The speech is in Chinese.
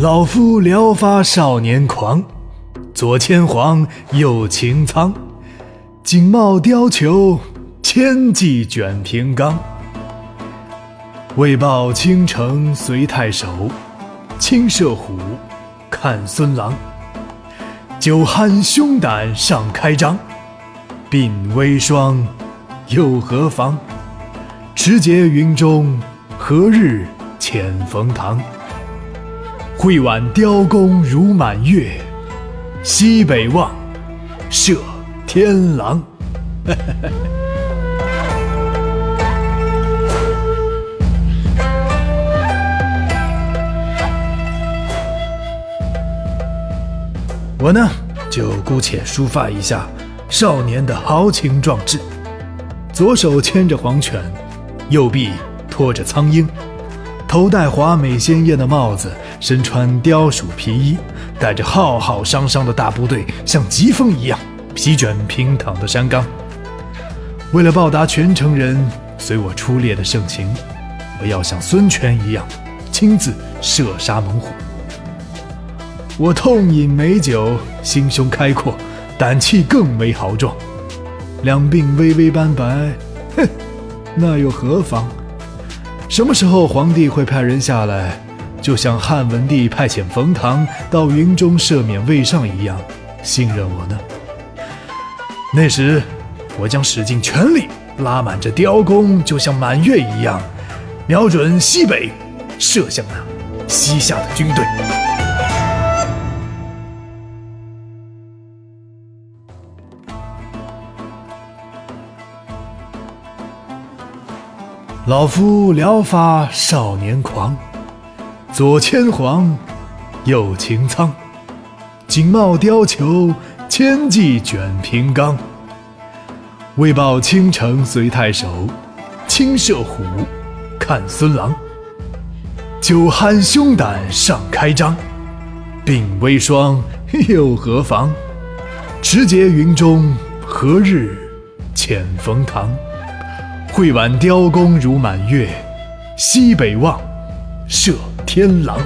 老夫聊发少年狂，左牵黄，右擎苍，锦帽貂裘，千骑卷平冈。为报倾城随太守，亲射虎，看孙郎。酒酣胸胆尚开张，鬓微霜，又何妨？持节云中，何日遣冯唐？会挽雕弓如满月，西北望，射天狼。我呢，就姑且抒发一下少年的豪情壮志。左手牵着黄犬，右臂托着苍鹰。头戴华美鲜艳的帽子，身穿貂鼠皮衣，带着浩浩汤汤的大部队，像疾风一样席卷平躺的山冈。为了报答全城人随我出猎的盛情，我要像孙权一样，亲自射杀猛虎。我痛饮美酒，心胸开阔，胆气更为豪壮。两鬓微微斑白，哼，那又何妨？什么时候皇帝会派人下来，就像汉文帝派遣冯唐到云中赦免魏尚一样，信任我呢？那时，我将使尽全力，拉满这雕弓，就像满月一样，瞄准西北，射向那西夏的军队。老夫聊发少年狂，左牵黄，右擎苍，锦帽貂裘，千骑卷平冈。为报倾城随太守，亲射虎，看孙郎。酒酣胸胆尚开张，鬓微霜，又何妨？持节云中，何日遣冯唐？会挽雕弓如满月，西北望，射天狼。